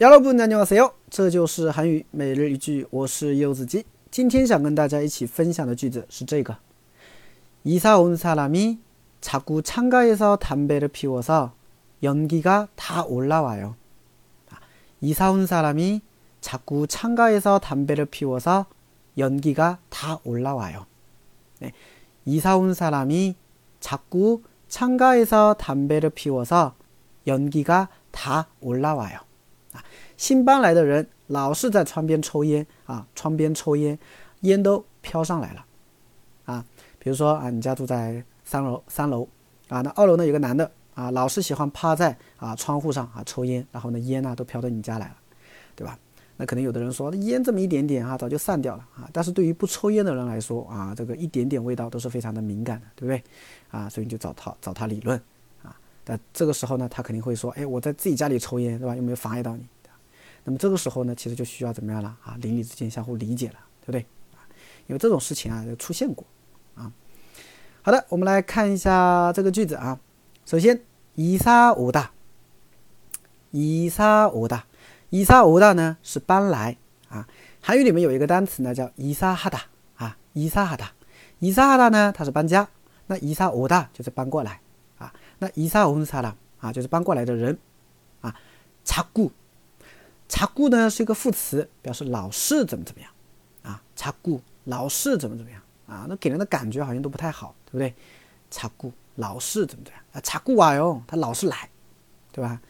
여러분안녕하세요这就是韩语每日一句，我是柚子鸡。今天想跟大家一起分享的句子是这个：이사온사람이자꾸창가에서담배를피워서연기가다올라와요 이사온 사람이 자꾸 창가에서 담배를 피워서 연기가 다 올라와요. 네. 이사 온 사람이 자꾸 창가에서 담배를 피워서 연기가 다 올라와요. 新,搬来的人，老是在窗边抽烟啊，窗边抽烟，烟都飘上来了啊。比如说啊，你家住在三楼，三楼啊，那二楼呢有个男的啊，老是喜欢趴在啊窗户上啊抽烟，然后呢烟啊都飘到你家来了，对吧？那可能有的人说烟这么一点点啊，早就散掉了啊。但是对于不抽烟的人来说啊，这个一点点味道都是非常的敏感的，对不对？啊，所以你就找他找他理论啊。但这个时候呢，他肯定会说，哎，我在自己家里抽烟，对吧？有没有妨碍到你？那么这个时候呢，其实就需要怎么样了啊？邻里之间相互理解了，对不对？啊，因为这种事情啊，就出现过啊。好的，我们来看一下这个句子啊。首先，이사오 다， 이사오 다， 이사오다呢是搬来。啊，韩语里面有一个单词呢，叫伊萨哈达啊，伊萨哈达，伊萨哈达呢，它是搬家，那伊萨欧达就是搬过来啊，那伊萨欧萨拉啊，就是搬过来的人啊，查固， 查固呢是一个副词，表示老是怎么怎么样啊，查固老是怎么怎么样啊，那给人的感觉好像都不太好，对不对？查固老是怎么怎么样啊，查固啊哟，他老是来，对吧？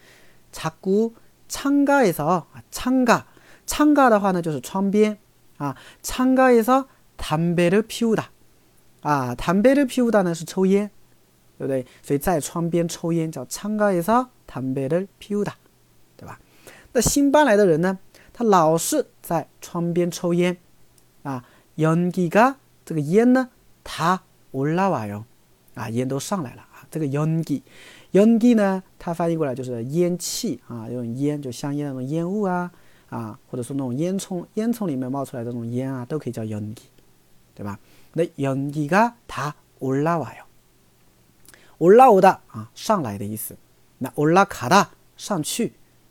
查固参加에서啊，参加。창가的话呢，就是窗边啊。창가에서담배를피우 다， 啊，담배를피우다呢是抽烟，对不对？所以在窗边抽烟叫창가에서담배를피우 다， 对吧？ 那新搬来的人呢，他老是在窗边抽烟啊。연기가这个烟呢，它올라와 요， 啊，烟都上来了啊。这个연 기， 연기呢，它翻译过来就是烟气啊，这种烟就香烟那种烟雾啊。啊，或者说那种烟囱，烟囱里面冒出来的这种烟啊，都可以叫연기对吧？那연기가다올라와 요， 올라오다啊，上来的意思。那올라가다上去，